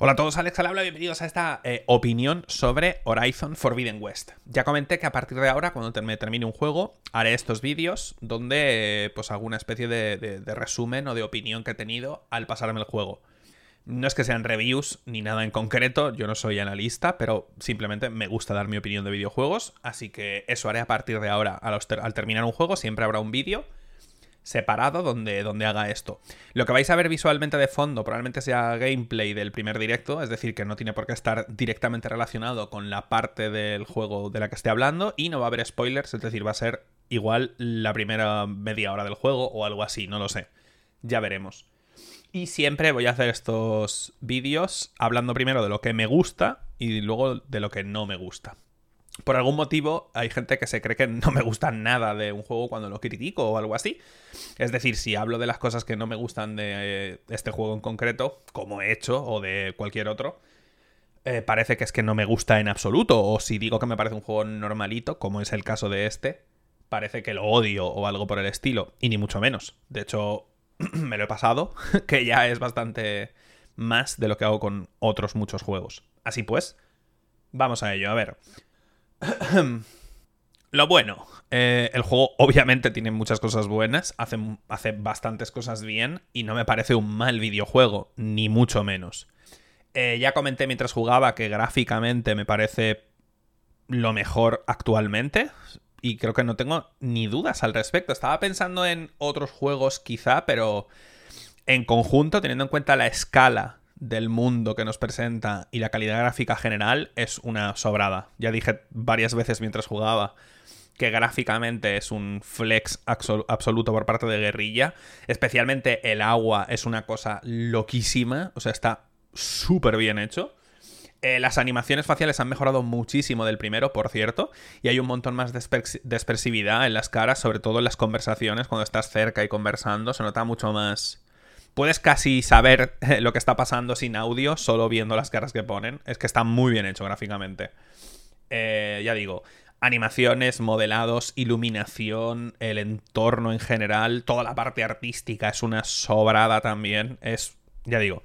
Hola a todos, Alex al habla, bienvenidos a esta eh, opinión sobre Horizon Forbidden West. Ya comenté que a partir de ahora, cuando me termine un juego, haré estos vídeos donde pues alguna especie de, resumen o de opinión que he tenido al pasarme el juego. No es que sean reviews ni nada en concreto, yo no soy analista, pero simplemente me gusta dar mi opinión de videojuegos, así que eso haré a partir de ahora. al terminar un juego siempre habrá un vídeo separado donde, donde haga esto. Lo que vais a ver visualmente de fondo probablemente sea gameplay del primer directo, es decir, que no tiene por qué estar directamente relacionado con la parte del juego de la que esté hablando y no va a haber spoilers, es decir, va a ser igual la primera media hora del juego o algo así, no lo sé. Ya veremos. Y siempre voy a hacer estos vídeos hablando primero de lo que me gusta y luego de lo que no me gusta por algún motivo hay gente que se cree que no me gusta nada de un juego cuando lo critico o algo así. Es decir, si hablo de las cosas que no me gustan de eh, este juego en concreto, como he hecho, o de cualquier otro, eh, parece que es que no me gusta en absoluto. O si digo que me parece un juego normalito, como es el caso de este, parece que lo odio o algo por el estilo. Y ni mucho menos. De hecho, me lo he pasado, que ya es bastante más de lo que hago con otros muchos juegos. Así pues, vamos a ello. A ver. Lo bueno, eh, el juego obviamente tiene muchas cosas buenas, hace, hace, bastantes cosas bien y no me parece un mal videojuego, ni mucho menos. Eh, ya comenté mientras jugaba que gráficamente me parece lo mejor actualmente y creo que no tengo ni dudas al respecto. Estaba pensando en otros juegos quizá, pero en conjunto, teniendo en cuenta la escala del mundo que nos presenta y la calidad gráfica general es una sobrada. Ya dije varias veces mientras jugaba que gráficamente es un flex absoluto por parte de Guerrilla. Especialmente el agua es una cosa loquísima, o sea, está súper bien hecho. Eh, las animaciones faciales han mejorado muchísimo del primero, por cierto, y hay un montón más de, de, expresividad en las caras, sobre todo en las conversaciones, cuando estás cerca y conversando, se nota mucho más, puedes casi saber lo que está pasando sin audio, solo viendo las caras que ponen. Es que está muy bien hecho gráficamente. Eh, ya digo, animaciones, modelados, iluminación, el entorno en general, toda la parte artística es una sobrada también. Es, ya digo,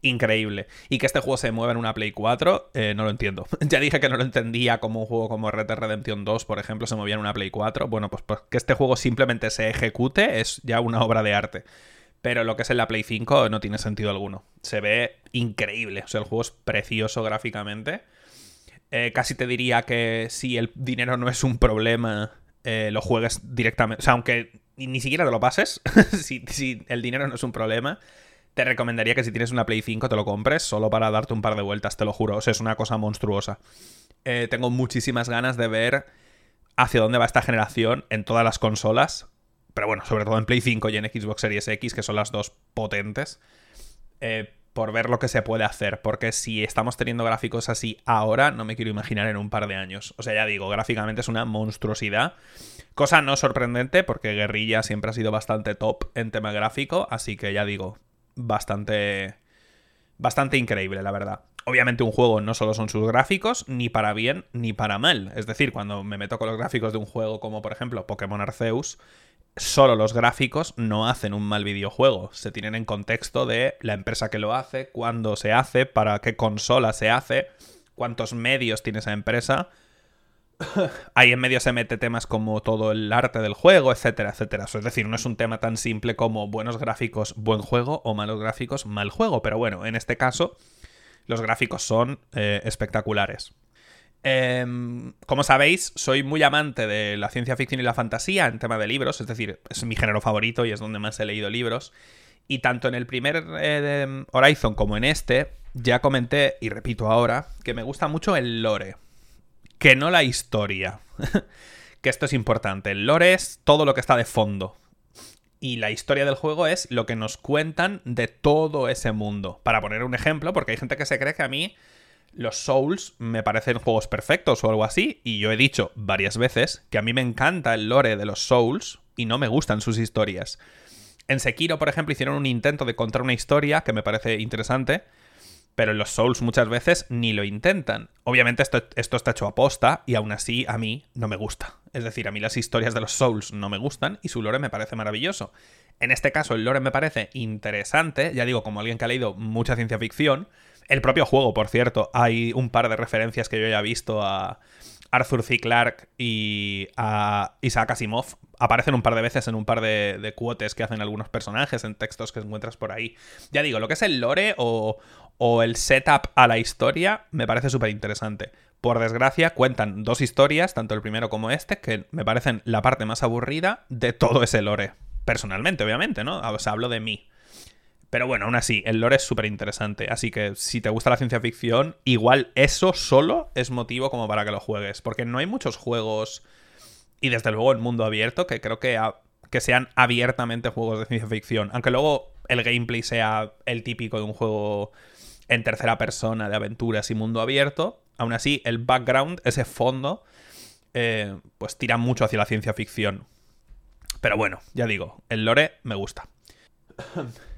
increíble. Y que este juego se mueva en una Play 4, eh, no lo entiendo. ya dije que no lo entendía como un juego como Red Dead Redemption 2, por ejemplo, se movía en una Play 4. Bueno, pues, pues que este juego simplemente se ejecute es ya una obra de arte. Pero lo que es en la Play 5 no tiene sentido alguno. Se ve increíble. O sea, el juego es precioso gráficamente. Eh, casi te diría que si el dinero no es un problema, eh, lo juegues directamente. O sea, aunque ni siquiera te lo pases, si, si, el dinero no es un problema, te recomendaría que si tienes una Play 5 te lo compres solo para darte un par de vueltas, te lo juro. O sea, es una cosa monstruosa. Eh, tengo muchísimas ganas de ver hacia dónde va esta generación en todas las consolas pero bueno, sobre todo en Play 5 y en Xbox Series X, que son las dos potentes, eh, por ver lo que se puede hacer. Porque si estamos teniendo gráficos así ahora, no me quiero imaginar en un par de años. O sea, ya digo, gráficamente es una monstruosidad. Cosa no sorprendente, porque Guerrilla siempre ha sido bastante top en tema gráfico, así que ya digo, bastante. Bastante increíble, la verdad. Obviamente un juego no solo son sus gráficos, ni para bien ni para mal. Es decir, cuando me meto con los gráficos de un juego como por ejemplo Pokémon Arceus, solo los gráficos no hacen un mal videojuego. Se tienen en contexto de la empresa que lo hace, cuándo se hace, para qué consola se hace, cuántos medios tiene esa empresa. Ahí en medio se mete temas como todo el arte del juego, etcétera, etcétera. Es decir, no es un tema tan simple como buenos gráficos, buen juego o malos gráficos, mal juego. Pero bueno, en este caso, los gráficos son eh, espectaculares. Em, como sabéis, soy muy amante de la ciencia ficción y la fantasía en tema de libros, es decir, es mi género favorito y es donde más he leído libros. Y tanto en el primer eh, Horizon como en este, ya comenté y repito ahora que me gusta mucho el lore, que no la historia. que esto es importante. El lore es todo lo que está de fondo. Y la historia del juego es lo que nos cuentan de todo ese mundo. Para poner un ejemplo, porque hay gente que se cree que a mí los Souls me parecen juegos perfectos o algo así, y yo he dicho varias veces que a mí me encanta el lore de los Souls y no me gustan sus historias. En Sekiro, por ejemplo, hicieron un intento de contar una historia que me parece interesante, pero en los Souls muchas veces ni lo intentan. Obviamente esto, esto está hecho a posta y aún así a mí no me gusta. Es decir, a mí las historias de los Souls no me gustan y su lore me parece maravilloso. En este caso el lore me parece interesante, ya digo, como alguien que ha leído mucha ciencia ficción, El propio juego, por cierto, hay un par de referencias que yo ya he visto a Arthur C. Clarke y a Isaac Asimov. Aparecen un par de veces en un par de, de cuotes que hacen algunos personajes, en textos que encuentras por ahí. Ya digo, lo que es el lore o, o el setup a la historia me parece súper interesante. Por desgracia, cuentan dos historias, tanto el primero como este, que me parecen la parte más aburrida de todo ese lore. Personalmente, obviamente, ¿no? O sea, hablo de mí. Pero bueno, aún así, el lore es súper interesante. Así que si te gusta la ciencia ficción, igual eso solo es motivo como para que lo juegues. Porque no hay muchos juegos, y desde luego en mundo abierto, que creo que, que sean abiertamente juegos de ciencia ficción. Aunque luego el gameplay sea el típico de un juego en tercera persona de aventuras y mundo abierto aún así, el background, ese fondo, eh, pues tira mucho hacia la ciencia ficción. Pero bueno, ya digo, el lore me gusta.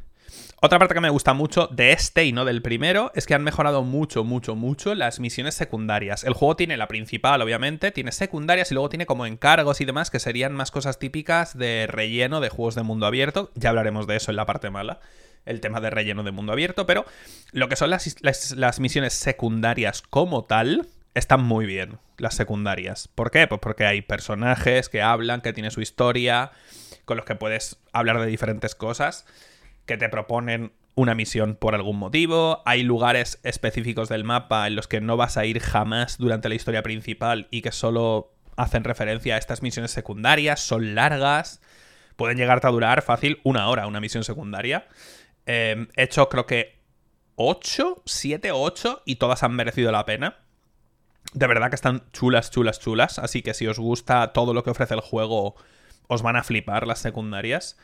Otra parte que me gusta mucho de este y no del primero es que han mejorado mucho, mucho, mucho las misiones secundarias. El juego tiene la principal, obviamente, tiene secundarias y luego tiene como encargos y demás que serían más cosas típicas de relleno de juegos de mundo abierto. Ya hablaremos de eso en la parte mala el tema de relleno de mundo abierto, pero lo que son las, las, misiones secundarias como tal, están muy bien, las secundarias. ¿Por qué? Pues porque hay personajes que hablan, que tienen su historia, con los que puedes hablar de diferentes cosas, que te proponen una misión por algún motivo, hay lugares específicos del mapa en los que no vas a ir jamás durante la historia principal y que solo hacen referencia a estas misiones secundarias, son largas, pueden llegarte a durar fácil una hora una misión secundaria. Em, he hecho creo que 8, 7 o 8 y todas han merecido la pena. De verdad que están chulas, chulas, chulas. Así que si os gusta todo lo que ofrece el juego, os van a flipar las secundarias.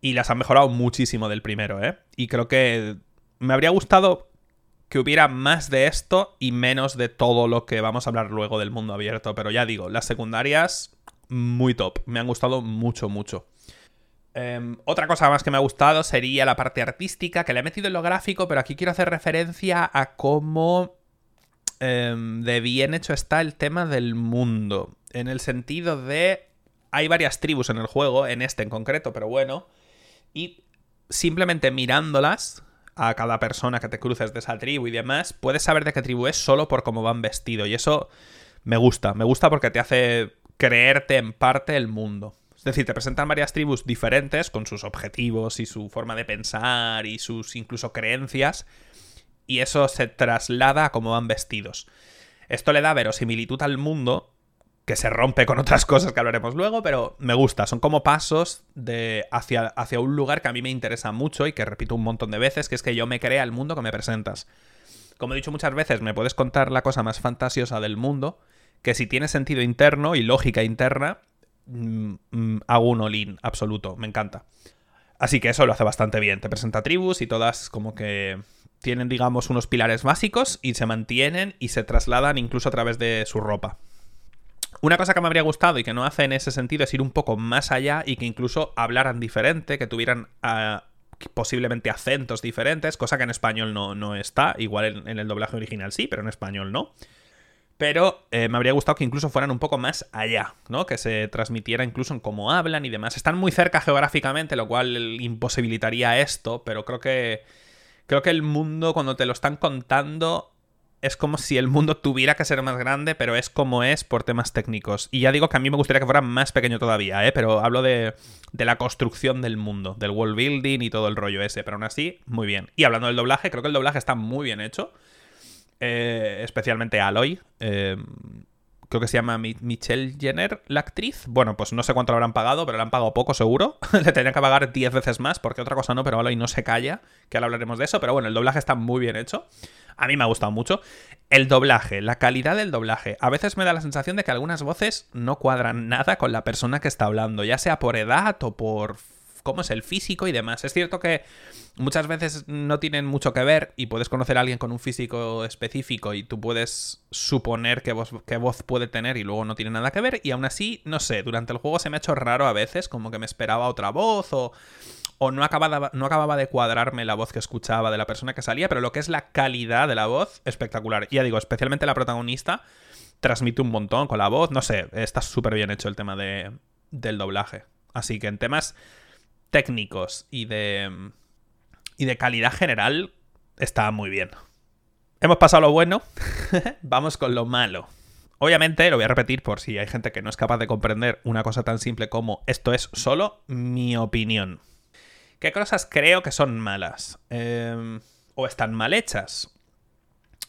Y las han mejorado muchísimo del primero, ¿eh? Y creo que me habría gustado que hubiera más de esto y menos de todo lo que vamos a hablar luego del mundo abierto. Pero ya digo, las secundarias, muy top. Me han gustado mucho, mucho. Em, otra cosa más que me ha gustado sería la parte artística, que le he metido en lo gráfico, pero aquí quiero hacer referencia a cómo em, de bien hecho está el tema del mundo. En el sentido de... Hay varias tribus en el juego, en este en concreto, pero bueno. Y simplemente mirándolas, a cada persona que te cruces de esa tribu y demás, puedes saber de qué tribu es solo por cómo van vestidos. Y eso me gusta, me gusta porque te hace creerte en parte el mundo. Es decir, te presentan varias tribus diferentes con sus objetivos y su forma de pensar y sus incluso creencias, y eso se traslada a cómo van vestidos. Esto le da verosimilitud al mundo, que se rompe con otras cosas que hablaremos luego, pero me gusta. Son como pasos de hacia, hacia un lugar que a mí me interesa mucho y que repito un montón de veces, que es que yo me crea el mundo que me presentas. Como he dicho muchas veces, me puedes contar la cosa más fantasiosa del mundo, que si tiene sentido interno y lógica interna, Mm, mm, hago un all absoluto, me encanta. Así que eso lo hace bastante bien. Te presenta tribus y todas como que tienen, digamos, unos pilares básicos y se mantienen y se trasladan incluso a través de su ropa. Una cosa que me habría gustado y que no hace en ese sentido es ir un poco más allá y que incluso hablaran diferente, que tuvieran ah, posiblemente acentos diferentes, cosa que en español no, no está, igual en, el doblaje original sí, pero en español no. Pero eh, me habría gustado que incluso fueran un poco más allá, ¿no? Que se transmitiera incluso en cómo hablan y demás. Están muy cerca geográficamente, lo cual imposibilitaría esto, pero creo que. Creo que el mundo, cuando te lo están contando, es como si el mundo tuviera que ser más grande, pero es como es por temas técnicos. Y ya digo que a mí me gustaría que fuera más pequeño todavía, ¿eh? Pero hablo de, de la construcción del mundo, del world building y todo el rollo ese, pero aún así, muy bien. Y hablando del doblaje, creo que el doblaje está muy bien hecho. Eh, especialmente Aloy. Eh, creo que se llama Michelle Jenner, la actriz. Bueno, pues no sé cuánto le habrán pagado, pero le han pagado poco seguro. le tendrían que pagar 10 veces más, porque otra cosa no, pero Aloy no se calla, que ahora hablaremos de eso. Pero bueno, el doblaje está muy bien hecho. A mí me ha gustado mucho. El doblaje, la calidad del doblaje. A veces me da la sensación de que algunas voces no cuadran nada con la persona que está hablando, ya sea por edad o por cómo es el físico y demás. Es cierto que muchas veces no tienen mucho que ver y puedes conocer a alguien con un físico específico y tú puedes suponer qué voz, qué voz puede tener y luego no tiene nada que ver y aún así, no sé, durante el juego se me ha hecho raro a veces, como que me esperaba otra voz o, o no, acababa, no acababa de cuadrarme la voz que escuchaba de la persona que salía, pero lo que es la calidad de la voz, espectacular. Ya digo, especialmente la protagonista transmite un montón con la voz, no sé, está súper bien hecho el tema de, del doblaje. Así que en temas técnicos y de, y de calidad general está muy bien. hemos pasado lo bueno, vamos con lo malo. Obviamente, lo voy a repetir por si hay gente que no es capaz de comprender una cosa tan simple como esto es solo mi opinión. ¿Qué cosas creo que son malas? Em, o están mal hechas.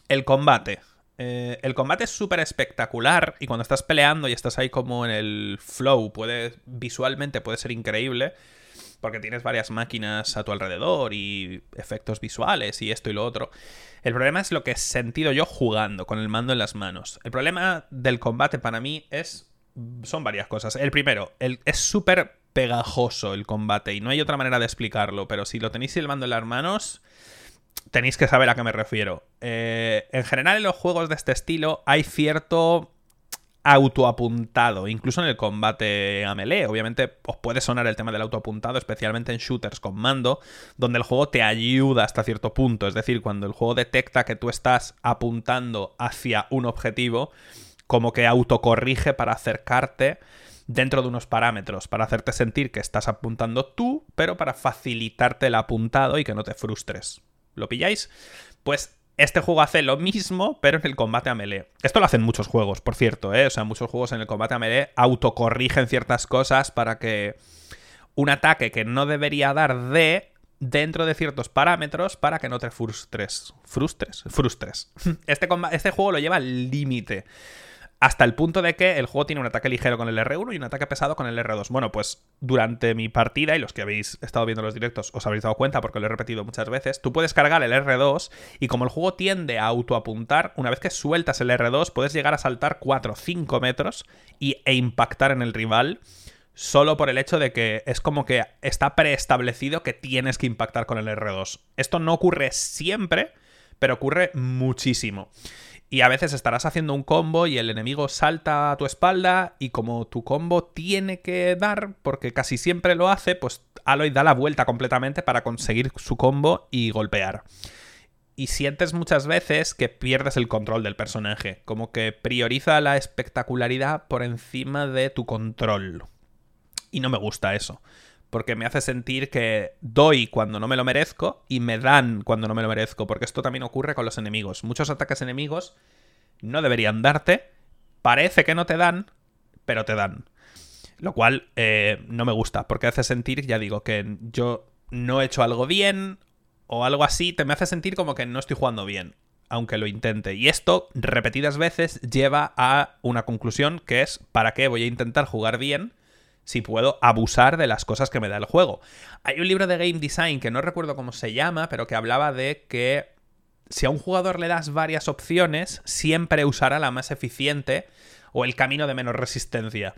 El combate. Eh, el combate es súper espectacular y cuando estás peleando y estás ahí como en el flow, puede, visualmente puede ser increíble porque tienes varias máquinas a tu alrededor y efectos visuales y esto y lo otro. El problema es lo que he sentido yo jugando con el mando en las manos. El problema del combate para mí es son varias cosas. El primero, es súper pegajoso el combate y no hay otra manera de explicarlo, pero si lo tenéis el mando en las manos, tenéis que saber a qué me refiero. Eh, en general en los juegos de este estilo hay cierto autoapuntado, incluso en el combate a melee. Obviamente os puede sonar el tema del autoapuntado, especialmente en shooters con mando, donde el juego te ayuda hasta cierto punto. Es decir, cuando el juego detecta que tú estás apuntando hacia un objetivo, como que autocorrige para acercarte dentro de unos parámetros, para hacerte sentir que estás apuntando tú, pero para facilitarte el apuntado y que no te frustres. ¿Lo pilláis? Pues este juego hace lo mismo, pero en el combate a melee. Esto lo hacen muchos juegos, por cierto, ¿eh? O sea, muchos juegos en el combate a melee autocorrigen ciertas cosas para que un ataque que no debería dar de dentro de ciertos parámetros para que no te frustres. ¿Frustres? Frustres. Este, este juego lo lleva al límite. Hasta el punto de que el juego tiene un ataque ligero con el R1 y un ataque pesado con el R2. Bueno, pues durante mi partida, y los que habéis estado viendo los directos os habréis dado cuenta porque lo he repetido muchas veces, tú puedes cargar el R2 y como el juego tiende a autoapuntar, una vez que sueltas el R2 puedes llegar a saltar 4 o 5 metros y, e impactar en el rival solo por el hecho de que es como que está preestablecido que tienes que impactar con el R2. Esto no ocurre siempre, pero ocurre muchísimo. Y a veces estarás haciendo un combo y el enemigo salta a tu espalda y como tu combo tiene que dar, porque casi siempre lo hace, pues Aloy da la vuelta completamente para conseguir su combo y golpear. Y sientes muchas veces que pierdes el control del personaje, como que prioriza la espectacularidad por encima de tu control. Y no me gusta eso porque me hace sentir que doy cuando no me lo merezco y me dan cuando no me lo merezco, porque esto también ocurre con los enemigos. Muchos ataques enemigos no deberían darte, parece que no te dan, pero te dan. Lo cual eh, no me gusta, porque hace sentir, ya digo, que yo no he hecho algo bien o algo así, te me hace sentir como que no estoy jugando bien, aunque lo intente. Y esto, repetidas veces, lleva a una conclusión que es, ¿para qué voy a intentar jugar bien? Si puedo abusar de las cosas que me da el juego. Hay un libro de game design que no recuerdo cómo se llama, pero que hablaba de que si a un jugador le das varias opciones, siempre usará la más eficiente o el camino de menos resistencia.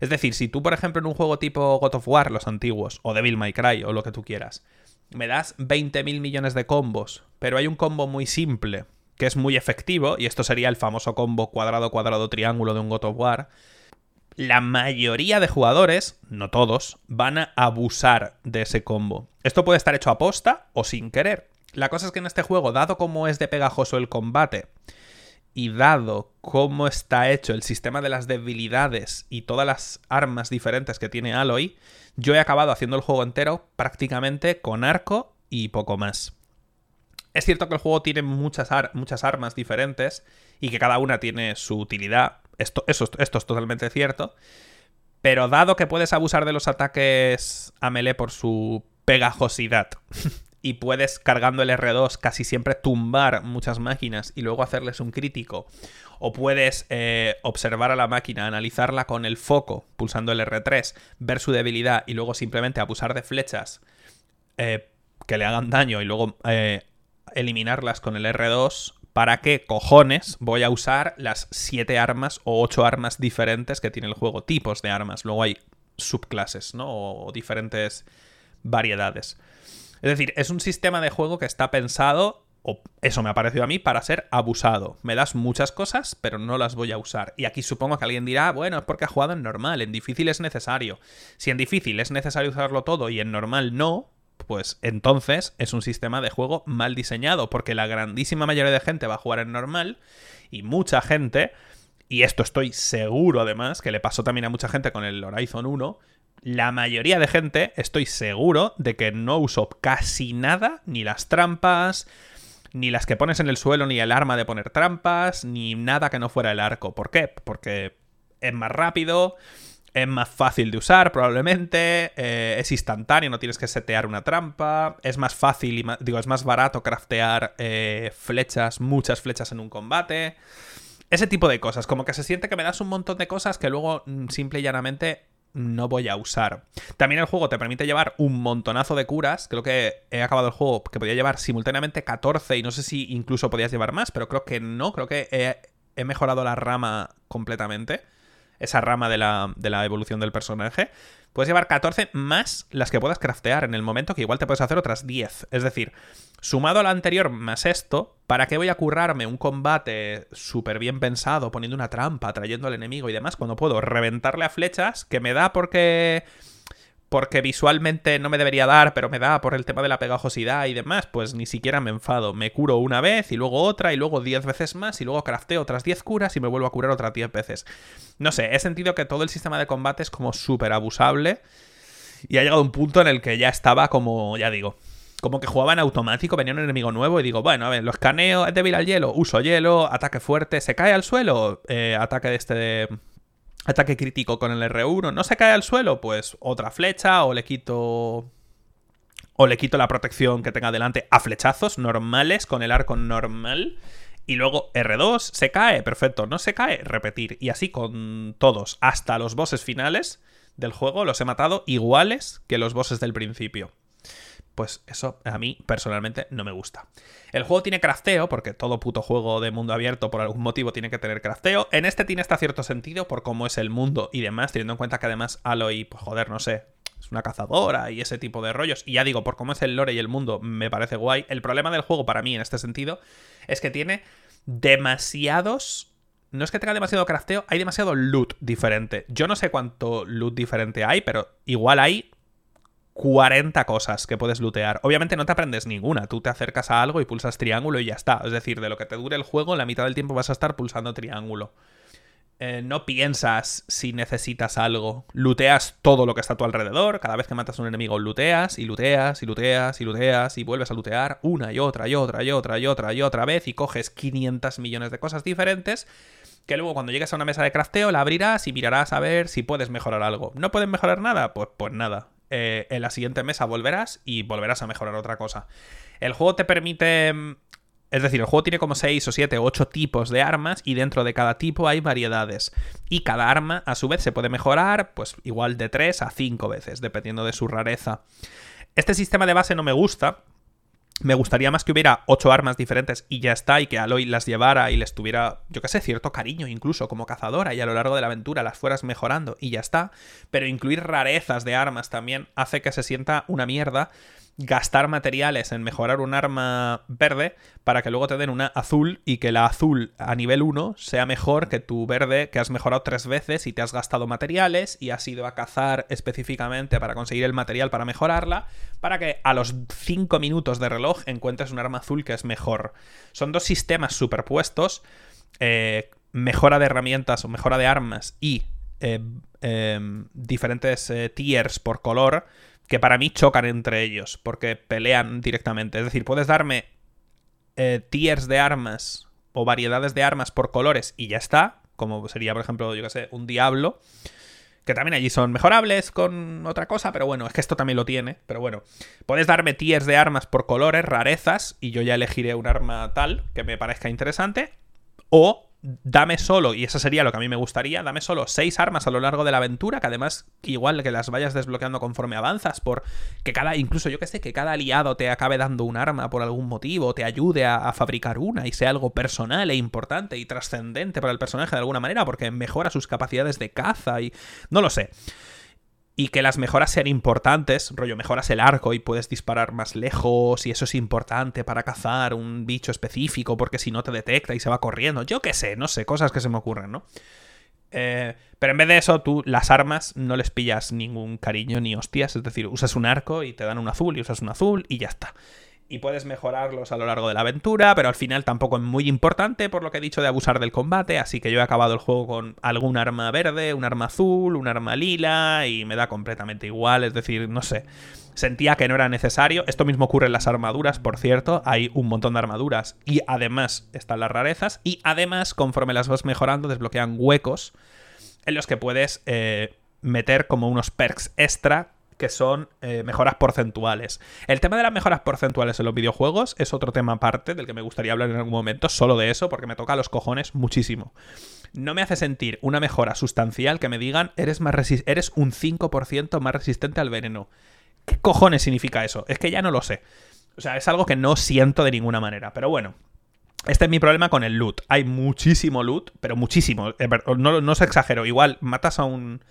Es decir, si tú, por ejemplo, en un juego tipo God of War, los antiguos, o Devil May Cry, o lo que tú quieras, me das 20.000 millones de combos, pero hay un combo muy simple, que es muy efectivo, y esto sería el famoso combo cuadrado, cuadrado, triángulo de un God of War, la mayoría de jugadores, no todos, van a abusar de ese combo. Esto puede estar hecho a posta o sin querer. La cosa es que en este juego, dado como es de pegajoso el combate, y dado cómo está hecho el sistema de las debilidades y todas las armas diferentes que tiene Aloy, yo he acabado haciendo el juego entero prácticamente con arco y poco más. Es cierto que el juego tiene muchas, muchas armas diferentes y que cada una tiene su utilidad, esto, esto es totalmente cierto. Pero dado que puedes abusar de los ataques a melee por su pegajosidad y puedes cargando el R2 casi siempre tumbar muchas máquinas y luego hacerles un crítico, o puedes eh, observar a la máquina, analizarla con el foco pulsando el R3, ver su debilidad y luego simplemente abusar de flechas eh, que le hagan daño y luego eh, eliminarlas con el R2, ¿para qué cojones voy a usar las 7 armas o 8 armas diferentes que tiene el juego? Tipos de armas. Luego hay subclases, ¿no? O diferentes variedades. Es decir, es un sistema de juego que está pensado, o eso me ha parecido a mí, para ser abusado. Me das muchas cosas, pero no las voy a usar. Y aquí supongo que alguien dirá, bueno, es porque ha jugado en normal, en difícil es necesario. Si en difícil es necesario usarlo todo y en normal no, pues entonces es un sistema de juego mal diseñado, porque la grandísima mayoría de gente va a jugar en normal y mucha gente, y esto estoy seguro además, que le pasó también a mucha gente con el Horizon 1, la mayoría de gente estoy seguro de que no usó casi nada, ni las trampas, ni las que pones en el suelo, ni el arma de poner trampas, ni nada que no fuera el arco. ¿Por qué? Porque es más rápido, es más fácil de usar probablemente, eh, es instantáneo, no tienes que setear una trampa, es más fácil y digo, es más barato craftear eh, flechas, muchas flechas en un combate. Ese tipo de cosas, como que se siente que me das un montón de cosas que luego mm, simple y llanamente no voy a usar. También el juego te permite llevar un montonazo de curas. Creo que he acabado el juego que podía llevar simultáneamente 14 y no sé si incluso podías llevar más, pero creo que no. Creo que he mejorado la rama completamente. Esa rama de la, de la evolución del personaje. Puedes llevar 14 más las que puedas craftear en el momento que igual te puedes hacer otras 10. Es decir, Sumado a lo anterior más esto, ¿para qué voy a currarme un combate súper bien pensado, poniendo una trampa, trayendo al enemigo y demás, cuando puedo reventarle a flechas que me da porque... Porque visualmente no me debería dar, pero me da por el tema de la pegajosidad y demás, pues ni siquiera me enfado. Me curo una vez y luego otra y luego 10 veces más y luego crafteo otras 10 curas y me vuelvo a curar otras 10 veces. No sé, he sentido que todo el sistema de combate es como súper abusable y ha llegado un punto en el que ya estaba como, ya digo, como que jugaba en automático, venía un enemigo nuevo y digo, bueno, a ver, lo escaneo, es débil al hielo, uso hielo, ataque fuerte, se cae al suelo, eh, ataque de este... Ataque crítico con el R1, no se cae al suelo, pues otra flecha o le quito... O le quito la protección que tenga delante a flechazos normales con el arco normal. Y luego R2, se cae, perfecto, no se cae, repetir. Y así con todos, hasta los bosses finales del juego, los he matado iguales que los bosses del principio pues eso a mí personalmente no me gusta. El juego tiene crafteo, porque todo puto juego de mundo abierto por algún motivo tiene que tener crafteo. En este tiene hasta cierto sentido por cómo es el mundo y demás, teniendo en cuenta que además Aloy, pues joder, no sé, es una cazadora y ese tipo de rollos. Y ya digo, por cómo es el lore y el mundo, me parece guay. El problema del juego para mí en este sentido es que tiene demasiados no es que tenga demasiado crafteo, hay demasiado loot diferente. Yo no sé cuánto loot diferente hay, pero igual hay 40 cosas que puedes lootear. Obviamente no te aprendes ninguna, tú te acercas a algo y pulsas triángulo y ya está. Es decir, de lo que te dure el juego, la mitad del tiempo vas a estar pulsando triángulo. Eh, no piensas si necesitas algo. Looteas todo lo que está a tu alrededor. Cada vez que matas a un enemigo, looteas y looteas y looteas y looteas y vuelves a lootear una y otra y otra y otra y otra y otra vez y coges 500 millones de cosas diferentes que luego cuando llegues a una mesa de crafteo la abrirás y mirarás a ver si puedes mejorar algo. ¿No puedes mejorar nada? Pues, pues nada. Eh, en la siguiente mesa volverás y volverás a mejorar otra cosa. El juego te permite... Mm, es decir, el juego tiene como 6 o 7 o 8 tipos de armas y dentro de cada tipo hay variedades. Y cada arma a su vez se puede mejorar pues igual de 3 a 5 veces, dependiendo de su rareza. Este sistema de base no me gusta, me gustaría más que hubiera ocho armas diferentes y ya está, y que Aloy las llevara y les tuviera, yo qué sé, cierto cariño incluso como cazadora y a lo largo de la aventura las fueras mejorando y ya está. Pero incluir rarezas de armas también hace que se sienta una mierda gastar materiales en mejorar un arma verde para que luego te den una azul y que la azul a nivel 1 sea mejor que tu verde que has mejorado tres veces y te has gastado materiales y has ido a cazar específicamente para conseguir el material para mejorarla, para que a los 5 minutos de reloj encuentres un arma azul que es mejor. Son dos sistemas superpuestos, eh, mejora de herramientas o mejora de armas y eh, em, diferentes eh, tiers por color que para mí chocan entre ellos, porque pelean directamente. Es decir, puedes darme eh, tiers de armas o variedades de armas por colores y ya está, como sería, por ejemplo, yo que sé, un diablo, que también allí son mejorables con otra cosa, pero bueno, es que esto también lo tiene, pero bueno, puedes darme tiers de armas por colores, rarezas, y yo ya elegiré un arma tal que me parezca interesante, o dame solo, y eso sería lo que a mí me gustaría, dame solo seis armas a lo largo de la aventura, que además igual que las vayas desbloqueando conforme avanzas, por que cada, incluso yo que sé, que cada aliado te acabe dando un arma por algún motivo, te ayude a, a fabricar una y sea algo personal e importante y trascendente para el personaje de alguna manera, porque mejora sus capacidades de caza y... no lo sé y que las mejoras sean importantes, rollo, mejoras el arco y puedes disparar más lejos y eso es importante para cazar un bicho específico porque si no te detecta y se va corriendo, yo qué sé, no sé, cosas que se me ocurren, ¿no? Eh, pero en vez de eso, tú las armas no les pillas ningún cariño ni hostias, es decir, usas un arco y te dan un azul y usas un azul y ya está. Y puedes mejorarlos a lo largo de la aventura, pero al final tampoco es muy importante por lo que he dicho de abusar del combate, así que yo he acabado el juego con algún arma verde, un arma azul, un arma lila y me da completamente igual, es decir, no sé, sentía que no era necesario. Esto mismo ocurre en las armaduras, por cierto, hay un montón de armaduras y además están las rarezas y además conforme las vas mejorando desbloquean huecos en los que puedes eh, meter como unos perks extra que son eh, mejoras porcentuales. El tema de las mejoras porcentuales en los videojuegos es otro tema aparte del que me gustaría hablar en algún momento, solo de eso, porque me toca a los cojones muchísimo. No me hace sentir una mejora sustancial que me digan eres, más eres un 5% más resistente al veneno. ¿Qué cojones significa eso? Es que ya no lo sé. O sea, es algo que no siento de ninguna manera. Pero bueno, este es mi problema con el loot. Hay muchísimo loot, pero muchísimo. Eh, no, no se exagero. Igual matas a un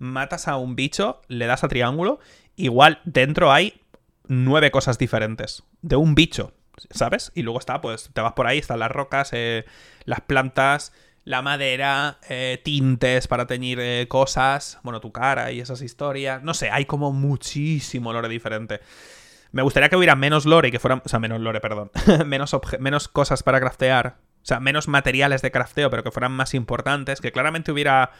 matas a un bicho, le das a triángulo, igual dentro hay nueve cosas diferentes de un bicho, ¿sabes? Y luego está, pues te vas por ahí, están las rocas, eh, las plantas, la madera, eh, tintes para teñir eh, cosas, bueno, tu cara y esas historias. No sé, hay como muchísimo lore diferente. Me gustaría que hubiera menos lore y que fueran. O sea, menos lore, perdón. menos, menos cosas para craftear. O sea, menos materiales de crafteo, pero que fueran más importantes. Que claramente hubiera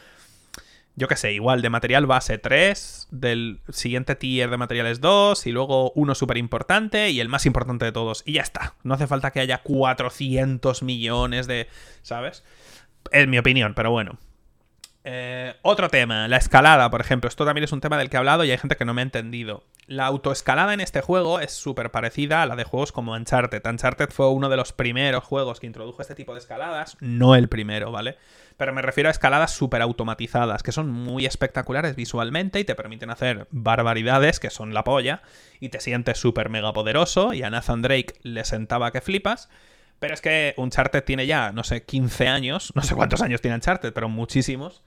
yo qué sé, igual de material base 3, del siguiente tier de materiales 2 y luego uno súper importante y el más importante de todos. Y ya está. No hace falta que haya 400 millones de... ¿Sabes? Es mi opinión, pero bueno. Eh, otro tema, la escalada, por ejemplo. Esto también es un tema del que he hablado y hay gente que no me ha entendido. La autoescalada en este juego es súper parecida a la de juegos como Uncharted. Uncharted fue uno de los primeros juegos que introdujo este tipo de escaladas, no el primero, ¿vale? Pero me refiero a escaladas súper automatizadas, que son muy espectaculares visualmente y te permiten hacer barbaridades que son la polla, y te sientes súper mega poderoso, y a Nathan Drake le sentaba que flipas. Pero es que Uncharted tiene ya, no sé, 15 años, no sé cuántos años tiene Uncharted, pero muchísimos.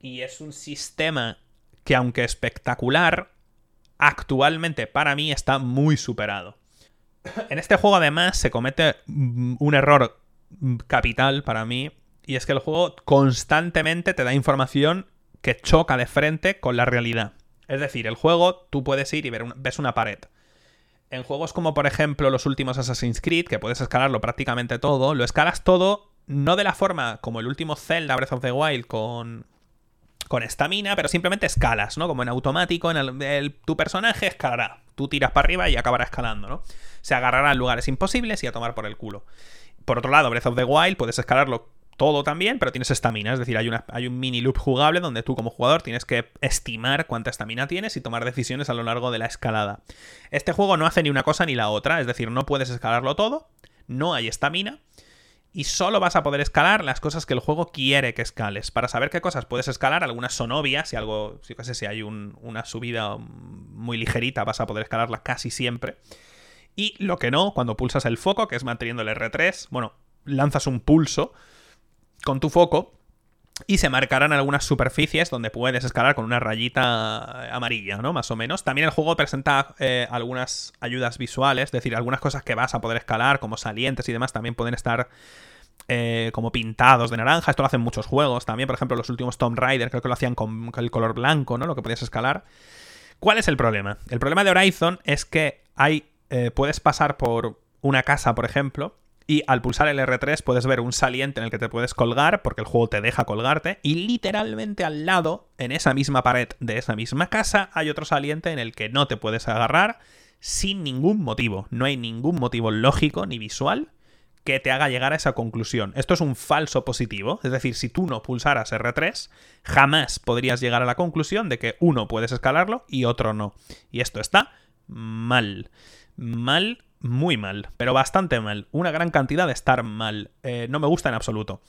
Y es un sistema que, aunque espectacular, actualmente para mí está muy superado. En este juego además se comete un error capital para mí, y es que el juego constantemente te da información que choca de frente con la realidad. Es decir, el juego tú puedes ir y ver ves una pared. En juegos como por ejemplo los últimos Assassin's Creed, que puedes escalarlo prácticamente todo, lo escalas todo no de la forma como el último Zelda Breath of the Wild con con estamina, pero simplemente escalas, ¿no? Como en automático, en el, tu personaje escalará. Tú tiras para arriba y acabará escalando, ¿no? Se agarrará en lugares imposibles y a tomar por el culo. Por otro lado, Breath of the Wild puedes escalarlo todo también, pero tienes estamina. Es decir, hay, hay un mini loop jugable donde tú como jugador tienes que estimar cuánta estamina tienes y tomar decisiones a lo largo de la escalada. Este juego no hace ni una cosa ni la otra, es decir, no puedes escalarlo todo, no hay estamina. Y solo vas a poder escalar las cosas que el juego quiere que escales. Para saber qué cosas puedes escalar, algunas son obvias. Si algo, si, sé, si hay una subida muy ligerita, vas a poder escalarla casi siempre. Y lo que no, cuando pulsas el foco, que es manteniendo el R3, bueno, lanzas un pulso con tu foco y se marcarán algunas superficies donde puedes escalar con una rayita amarilla, ¿no? Más o menos. También el juego presenta eh, algunas ayudas visuales, es decir, algunas cosas que vas a poder escalar, como salientes y demás, también pueden estar eh, como pintados de naranja. Esto lo hacen muchos juegos también. Por ejemplo, los últimos Tomb Raider creo que lo hacían con el color blanco, ¿no? Lo que podías escalar. ¿Cuál es el problema? El problema de Horizon es que hay. Eh, puedes pasar por una casa, por ejemplo, y al pulsar el R3 puedes ver un saliente en el que te puedes colgar, porque el juego te deja colgarte, y literalmente al lado, en esa misma pared de esa misma casa, hay otro saliente en el que no te puedes agarrar sin ningún motivo. No hay ningún motivo lógico ni visual que te haga llegar a esa conclusión. Esto es un falso positivo, es decir, si tú no pulsaras R3, jamás podrías llegar a la conclusión de que uno puedes escalarlo y otro no. Y esto está mal. Mal muy mal, pero bastante mal. Una gran cantidad de estar mal. Eh, no me gusta en absoluto.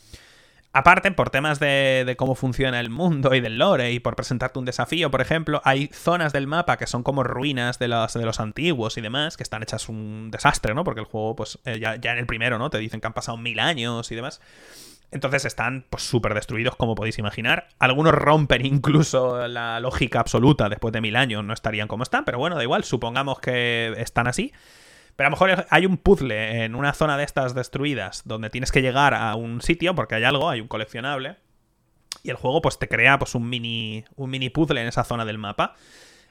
Aparte, por temas de, cómo funciona el mundo y del lore, y por presentarte un desafío, por ejemplo, hay zonas del mapa que son como ruinas de los, de los antiguos y demás, que están hechas un desastre, ¿no? Porque el juego, pues, eh, ya, en el primero, ¿no? Te dicen que han pasado mil años y demás. Entonces están, pues, súper destruidos, como podéis imaginar. Algunos rompen incluso la lógica absoluta después de mil años, no estarían como están, pero bueno, da igual, supongamos que están así. Pero a lo mejor hay un puzzle en una zona de estas destruidas donde tienes que llegar a un sitio porque hay algo, hay un coleccionable. Y el juego pues te crea pues un mini, un mini puzzle en esa zona del mapa.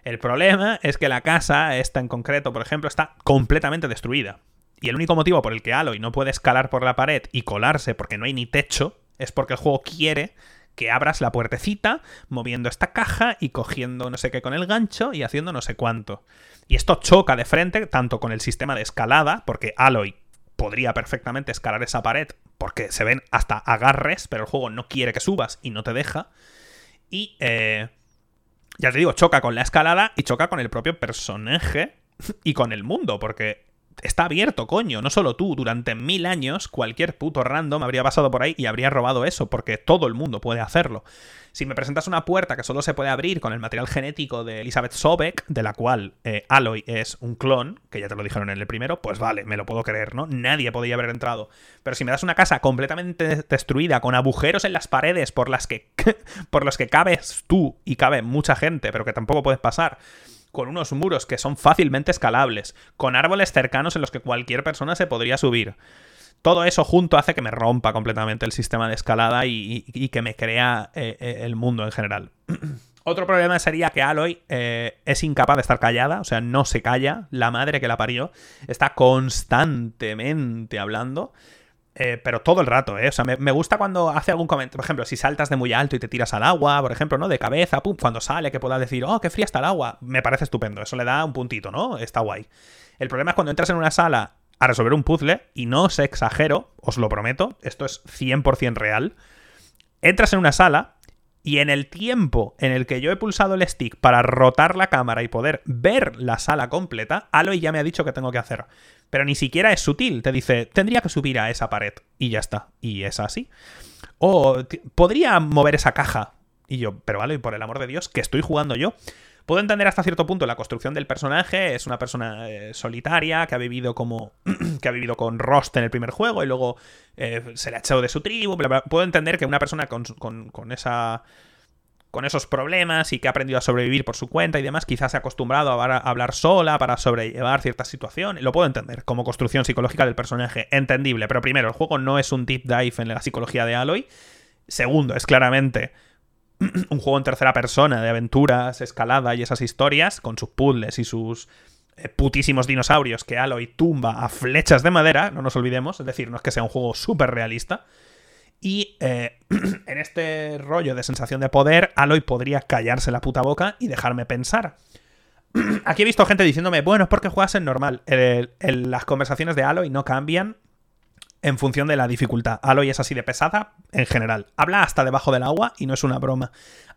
El problema es que la casa, esta en concreto, por ejemplo, está completamente destruida. Y el único motivo por el que Aloy no puede escalar por la pared y colarse porque no hay ni techo es porque el juego quiere que abras la puertecita moviendo esta caja y cogiendo no sé qué con el gancho y haciendo no sé cuánto. Y esto choca de frente tanto con el sistema de escalada, porque Aloy podría perfectamente escalar esa pared porque se ven hasta agarres, pero el juego no quiere que subas y no te deja. Y, eh, ya te digo, choca con la escalada y choca con el propio personaje y con el mundo, porque está abierto, coño, no solo tú, durante mil años cualquier puto random habría pasado por ahí y habría robado eso, porque todo el mundo puede hacerlo. Si me presentas una puerta que solo se puede abrir con el material genético de Elizabeth Sobek, de la cual eh, Aloy es un clon, que ya te lo dijeron en el primero, pues vale, me lo puedo creer, ¿no? Nadie podía haber entrado. Pero si me das una casa completamente destruida, con agujeros en las paredes por las que, por los que cabes tú y cabe mucha gente, pero que tampoco puedes pasar, con unos muros que son fácilmente escalables, con árboles cercanos en los que cualquier persona se podría subir. Todo eso junto hace que me rompa completamente el sistema de escalada y, que me crea eh, eh, el mundo en general. Otro problema sería que Aloy eh, es incapaz de estar callada, o sea, no se calla, la madre que la parió, está constantemente hablando. Eh, pero todo el rato, ¿eh? O sea, me, gusta cuando hace algún comentario. Por ejemplo, si saltas de muy alto y te tiras al agua, por ejemplo, ¿no? De cabeza, pum, cuando sale, que pueda decir, oh, qué fría está el agua. Me parece estupendo. Eso le da un puntito, ¿no? Está guay. El problema es cuando entras en una sala a resolver un puzzle, y no os exagero, os lo prometo, esto es 100% real. Entras en una sala y en el tiempo en el que yo he pulsado el stick para rotar la cámara y poder ver la sala completa, Aloy ya me ha dicho que tengo que hacer. Pero ni siquiera es sutil. Te dice, tendría que subir a esa pared. Y ya está. Y es así. O podría mover esa caja. Y yo, pero Aloy, por el amor de Dios, que estoy jugando yo. Puedo entender hasta cierto punto la construcción del personaje. Es una persona eh, solitaria que ha vivido como. que ha vivido con Rost en el primer juego y luego eh, se le ha echado de su tribu. Puedo entender que una persona con, con, esa con esos problemas y que ha aprendido a sobrevivir por su cuenta y demás, quizás se ha acostumbrado a hablar sola para sobrellevar ciertas situaciones. Lo puedo entender como construcción psicológica del personaje, entendible. Pero primero, el juego no es un deep dive en la psicología de Aloy. Segundo, es claramente un juego en tercera persona de aventuras, escalada y esas historias, con sus puzzles y sus eh, putísimos dinosaurios que Aloy tumba a flechas de madera, no nos olvidemos, es decir, no es que sea un juego súper realista. Y eh, en este rollo de sensación de poder, Aloy podría callarse la puta boca y dejarme pensar. Aquí he visto gente diciéndome, bueno, es porque juegas en normal. las conversaciones de Aloy no cambian en función de la dificultad. Aloy es así de pesada en general. Habla hasta debajo del agua y no es una broma.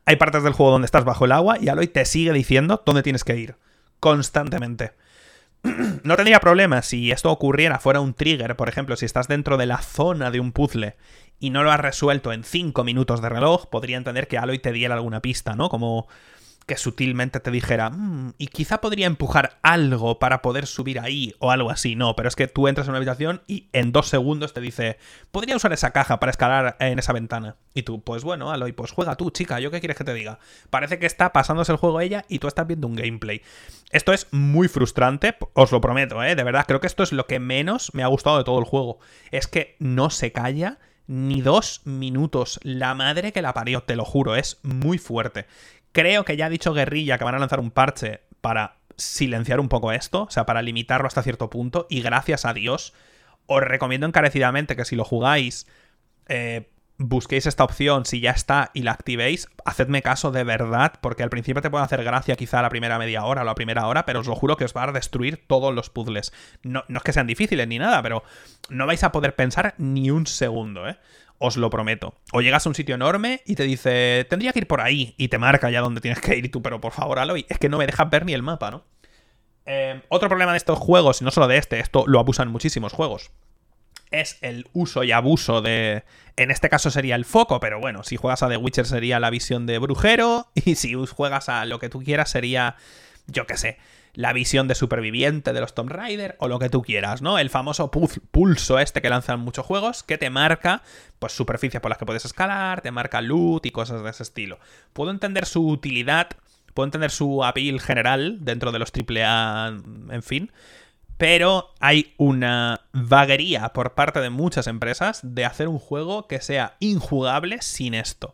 Hay partes del juego donde estás bajo el agua y Aloy te sigue diciendo dónde tienes que ir. Constantemente. no tendría problema si esto ocurriera fuera un trigger, por ejemplo, si estás dentro de la zona de un puzzle y no lo has resuelto en 5 minutos de reloj, podría entender que Aloy te diera alguna pista, ¿no? Como que sutilmente te dijera, mm, y quizá podría empujar algo para poder subir ahí o algo así. No, pero es que tú entras en una habitación y en dos segundos te dice, podría usar esa caja para escalar en esa ventana. Y tú, pues bueno, Aloy, pues juega tú, chica, ¿yo qué quieres que te diga? Parece que está pasándose el juego ella y tú estás viendo un gameplay. Esto es muy frustrante, os lo prometo, ¿eh? De verdad, creo que esto es lo que menos me ha gustado de todo el juego. Es que no se calla ni dos minutos. La madre que la parió, te lo juro, es muy fuerte. Creo que ya ha dicho Guerrilla que van a lanzar un parche para silenciar un poco esto, o sea, para limitarlo hasta cierto punto, y gracias a Dios, os recomiendo encarecidamente que si lo jugáis, eh, busquéis esta opción, si ya está, y la activéis, hacedme caso de verdad, porque al principio te puede hacer gracia quizá la primera media hora o la primera hora, pero os lo juro que os va a destruir todos los puzzles. No, no es que sean difíciles ni nada, pero no vais a poder pensar ni un segundo, ¿eh? os lo prometo. O llegas a un sitio enorme y te dice, tendría que ir por ahí, y te marca ya dónde tienes que ir, tú, pero por favor, Aloy, es que no me dejas ver ni el mapa, ¿no? Eh, otro problema de estos juegos, y no solo de este, esto lo abusan muchísimos juegos, es el uso y abuso de... En este caso sería el foco, pero bueno, si juegas a The Witcher sería la visión de brujero, y si juegas a lo que tú quieras sería, yo qué sé, la visión de superviviente de los Tomb Raider o lo que tú quieras, ¿no? El famoso pulso este que lanzan muchos juegos que te marca pues superficies por las que puedes escalar, te marca loot y cosas de ese estilo. Puedo entender su utilidad, puedo entender su appeal general dentro de los AAA, en fin, pero hay una vaguería por parte de muchas empresas de hacer un juego que sea injugable sin esto.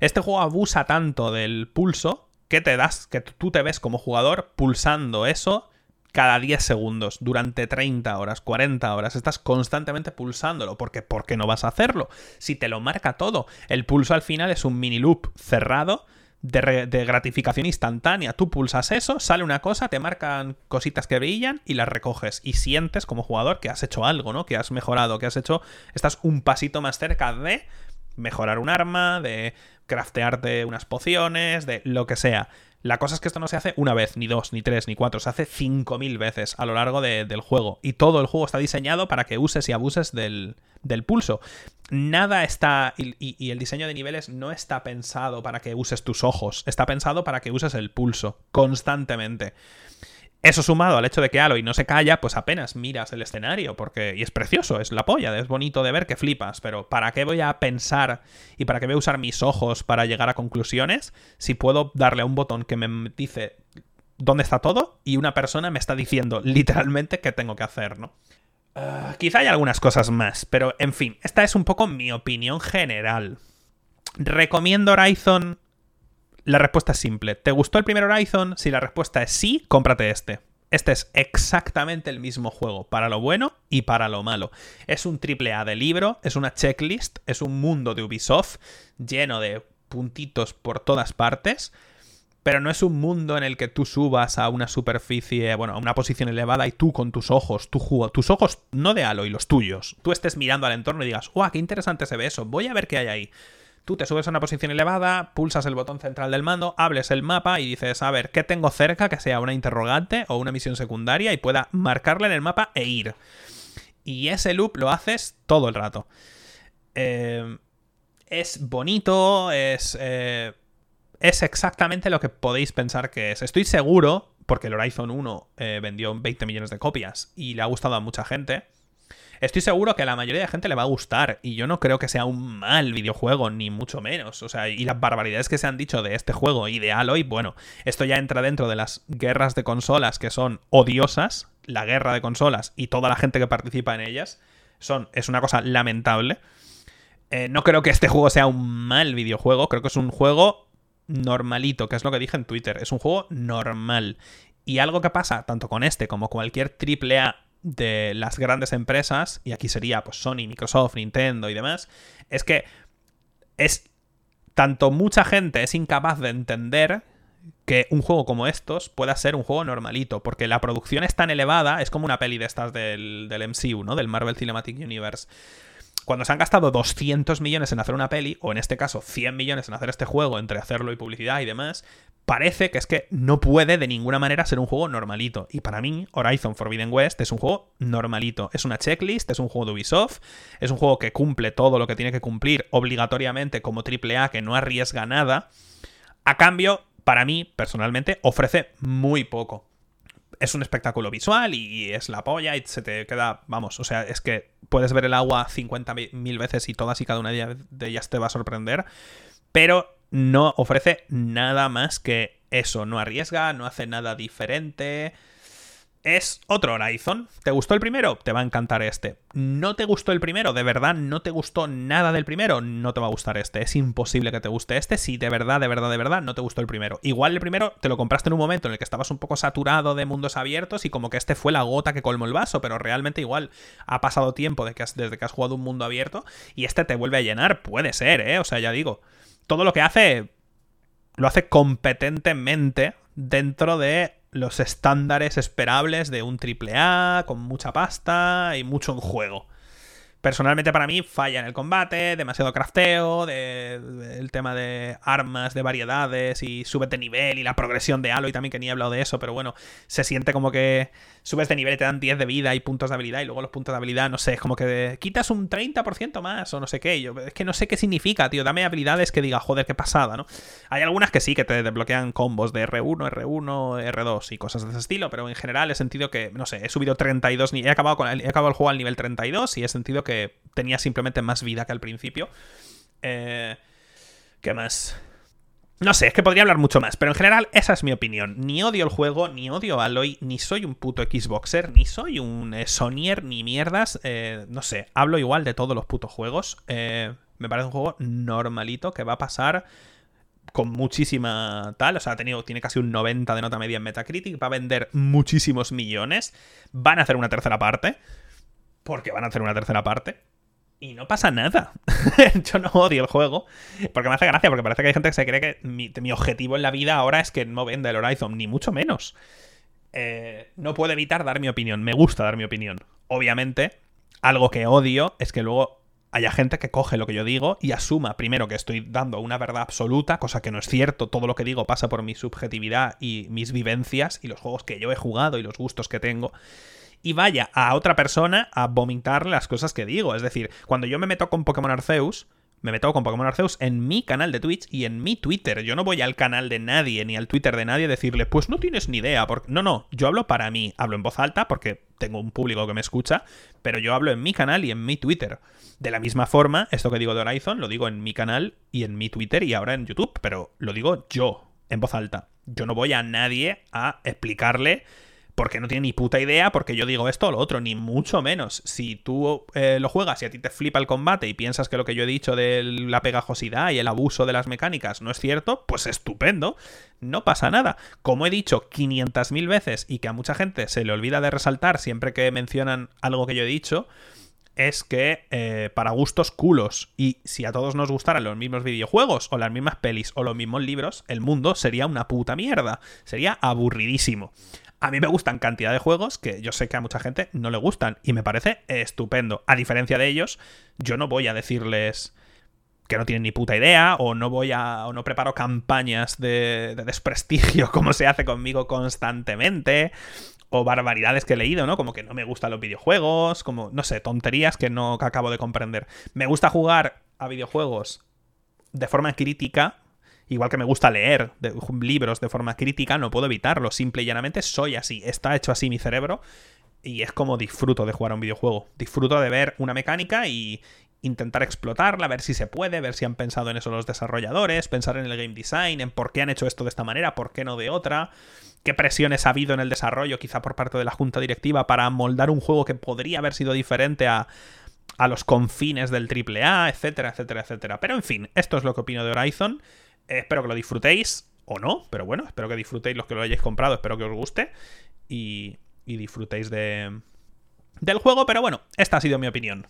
Este juego abusa tanto del pulso que te das, que tú te ves como jugador pulsando eso cada 10 segundos, durante 30 horas, 40 horas, estás constantemente pulsándolo, porque ¿por qué no vas a hacerlo? Si te lo marca todo, el pulso al final es un mini loop cerrado de, gratificación instantánea. Tú pulsas eso, sale una cosa, te marcan cositas que brillan y las recoges. Y sientes como jugador que has hecho algo, ¿no? Que has mejorado, que has hecho. Estás un pasito más cerca de mejorar un arma, de craftearte unas pociones, de lo que sea. La cosa es que esto no se hace una vez, ni dos, ni tres, ni cuatro, se hace 5.000 veces a lo largo del juego. Y todo el juego está diseñado para que uses y abuses del, pulso. Nada está. Y, el diseño de niveles no está pensado para que uses tus ojos, está pensado para que uses el pulso constantemente. Eso sumado al hecho de que Aloy no se calla, pues apenas miras el escenario, porque. Y es precioso, es la polla, es bonito de ver que flipas, pero ¿para qué voy a pensar y para qué voy a usar mis ojos para llegar a conclusiones si puedo darle a un botón que me dice dónde está todo y una persona me está diciendo literalmente qué tengo que hacer, ¿no? Ah, quizá hay algunas cosas más, pero en fin, esta es un poco mi opinión general. ¿Recomiendo Horizon? La respuesta es simple. ¿Te gustó el primer Horizon? Si la respuesta es sí, cómprate este. Este es exactamente el mismo juego, para lo bueno y para lo malo. Es un triple A de libro, es una checklist, es un mundo de Ubisoft lleno de puntitos por todas partes, pero no es un mundo en el que tú subas a una superficie, bueno, a una posición elevada y tú con tus ojos, tu tus ojos no de Halo y los tuyos, tú estés mirando al entorno y digas, ¡guau, qué interesante se ve eso! Voy a ver qué hay ahí. Tú te subes a una posición elevada, pulsas el botón central del mando, hables el mapa y dices, a ver, ¿qué tengo cerca que sea una interrogante o una misión secundaria y pueda marcarle en el mapa e ir? Y ese loop lo haces todo el rato. Eh, es bonito, es... Eh, es exactamente lo que podéis pensar que es. Estoy seguro, porque el Horizon 1 eh, vendió 20 millones de copias y le ha gustado a mucha gente estoy seguro que a la mayoría de gente le va a gustar. Y yo no creo que sea un mal videojuego, ni mucho menos. O sea, y las barbaridades que se han dicho de este juego y de Aloy, bueno, esto ya entra dentro de las guerras de consolas que son odiosas. La guerra de consolas y toda la gente que participa en ellas. Son, es una cosa lamentable. Eh, no creo que este juego sea un mal videojuego. Creo que es un juego normalito, que es lo que dije en Twitter. Es un juego normal. Y algo que pasa tanto con este como cualquier triple A de las grandes empresas, y aquí sería pues Sony, Microsoft, Nintendo y demás, es que es tanto mucha gente es incapaz de entender que un juego como estos pueda ser un juego normalito, porque la producción es tan elevada, es como una peli de estas del, del MCU, ¿no? Del Marvel Cinematic Universe cuando se han gastado 200 millones en hacer una peli, o en este caso 100 millones en hacer este juego, entre hacerlo y publicidad y demás, parece que es que no puede de ninguna manera ser un juego normalito. Y para mí, Horizon Forbidden West es un juego normalito. Es una checklist, es un juego de Ubisoft, es un juego que cumple todo lo que tiene que cumplir obligatoriamente como AAA, que no arriesga nada. A cambio, para mí, personalmente, ofrece muy poco es un espectáculo visual y es la polla y se te queda, vamos, o sea, es que puedes ver el agua 50.000 veces y todas y cada una de ellas te va a sorprender, pero no ofrece nada más que eso, no arriesga, no hace nada diferente, es otro Horizon. ¿Te gustó el primero? Te va a encantar este. ¿No te gustó el primero? ¿De verdad no te gustó nada del primero? No te va a gustar este. Es imposible que te guste este si de verdad, de verdad, de verdad no te gustó el primero. Igual el primero te lo compraste en un momento en el que estabas un poco saturado de mundos abiertos y como que este fue la gota que colmó el vaso, pero realmente igual ha pasado tiempo que desde que has jugado un mundo abierto y este te vuelve a llenar. Puede ser, ¿eh? O sea, ya digo. Todo lo que hace lo hace competentemente dentro de los estándares esperables de un AAA con mucha pasta y mucho en juego. Personalmente para mí falla en el combate, demasiado crafteo, el tema de armas, de variedades y subes de nivel y la progresión de Halo y también que ni he hablado de eso, pero bueno, se siente como que subes de nivel y te dan 10 de vida y puntos de habilidad y luego los puntos de habilidad, no sé, es como que quitas un 30% más o no sé qué, yo es que no sé qué significa, tío, dame habilidades que diga, joder, qué pasada, ¿no? Hay algunas que sí, que te desbloquean combos de R1, R1, R2 y cosas de ese estilo, pero en general he sentido que, no sé, he subido 32, he acabado, con he acabado el juego al nivel 32 y he sentido que tenía simplemente más vida que al principio. Eh, ¿Qué más? No sé, es que podría hablar mucho más, pero en general esa es mi opinión. Ni odio el juego, ni odio a Aloy, ni soy un puto Xboxer, ni soy un eh, Sonyer, ni mierdas. Eh, no sé, hablo igual de todos los putos juegos. me parece un juego normalito que va a pasar con muchísima tal, o sea, ha tenido, tiene casi un 90 de nota media en Metacritic, va a vender muchísimos millones, van a hacer una tercera parte, porque van a hacer una tercera parte, y no pasa nada. Yo no odio el juego, porque me hace gracia, porque parece que hay gente que se cree que mi, objetivo en la vida ahora es que no venda el Horizon, ni mucho menos. Eh, no puedo evitar dar mi opinión, me gusta dar mi opinión. Obviamente, algo que odio es que luego haya gente que coge lo que yo digo y asuma primero que estoy dando una verdad absoluta, cosa que no es cierto, todo lo que digo pasa por mi subjetividad y mis vivencias y los juegos que yo he jugado y los gustos que tengo. Y vaya a otra persona a vomitar las cosas que digo. Es decir, cuando yo me meto con Pokémon Arceus, me meto con Pokémon Arceus en mi canal de Twitch y en mi Twitter. Yo no voy al canal de nadie ni al Twitter de nadie a decirle, pues no tienes ni idea. Porque... No, no, yo hablo para mí. Hablo en voz alta porque tengo un público que me escucha, pero yo hablo en mi canal y en mi Twitter. De la misma forma, esto que digo de Horizon lo digo en mi canal y en mi Twitter y ahora en YouTube, pero lo digo yo, en voz alta. Yo no voy a nadie a explicarle porque no tiene ni puta idea porque yo digo esto o lo otro, ni mucho menos. Si tú eh, lo juegas y a ti te flipa el combate y piensas que lo que yo he dicho de la pegajosidad y el abuso de las mecánicas no es cierto, pues estupendo, no pasa nada. Como he dicho 500.000 veces y que a mucha gente se le olvida de resaltar siempre que mencionan algo que yo he dicho, es que eh, para gustos culos y si a todos nos gustaran los mismos videojuegos o las mismas pelis o los mismos libros, el mundo sería una puta mierda, sería aburridísimo. A mí me gustan cantidad de juegos que yo sé que a mucha gente no le gustan y me parece estupendo. A diferencia de ellos, yo no voy a decirles que no tienen ni puta idea o no voy a o no preparo campañas de, de desprestigio como se hace conmigo constantemente o barbaridades que he leído, ¿no? Como que no me gustan los videojuegos, como no sé, tonterías que no acabo de comprender. Me gusta jugar a videojuegos de forma crítica, Igual que me gusta leer libros de forma crítica, no puedo evitarlo. Simple y llanamente soy así. Está hecho así mi cerebro. Y es como disfruto de jugar a un videojuego. Disfruto de ver una mecánica y intentar explotarla, ver si se puede, ver si han pensado en eso los desarrolladores, pensar en el game design, en por qué han hecho esto de esta manera, por qué no de otra, qué presiones ha habido en el desarrollo, quizá por parte de la junta directiva, para moldar un juego que podría haber sido diferente a, a los confines del AAA, etcétera, etcétera, etcétera. Pero en fin, esto es lo que opino de Horizon espero que lo disfrutéis o no, pero bueno, espero que disfrutéis los que lo hayáis comprado, espero que os guste y, y disfrutéis de, del juego, pero bueno, esta ha sido mi opinión.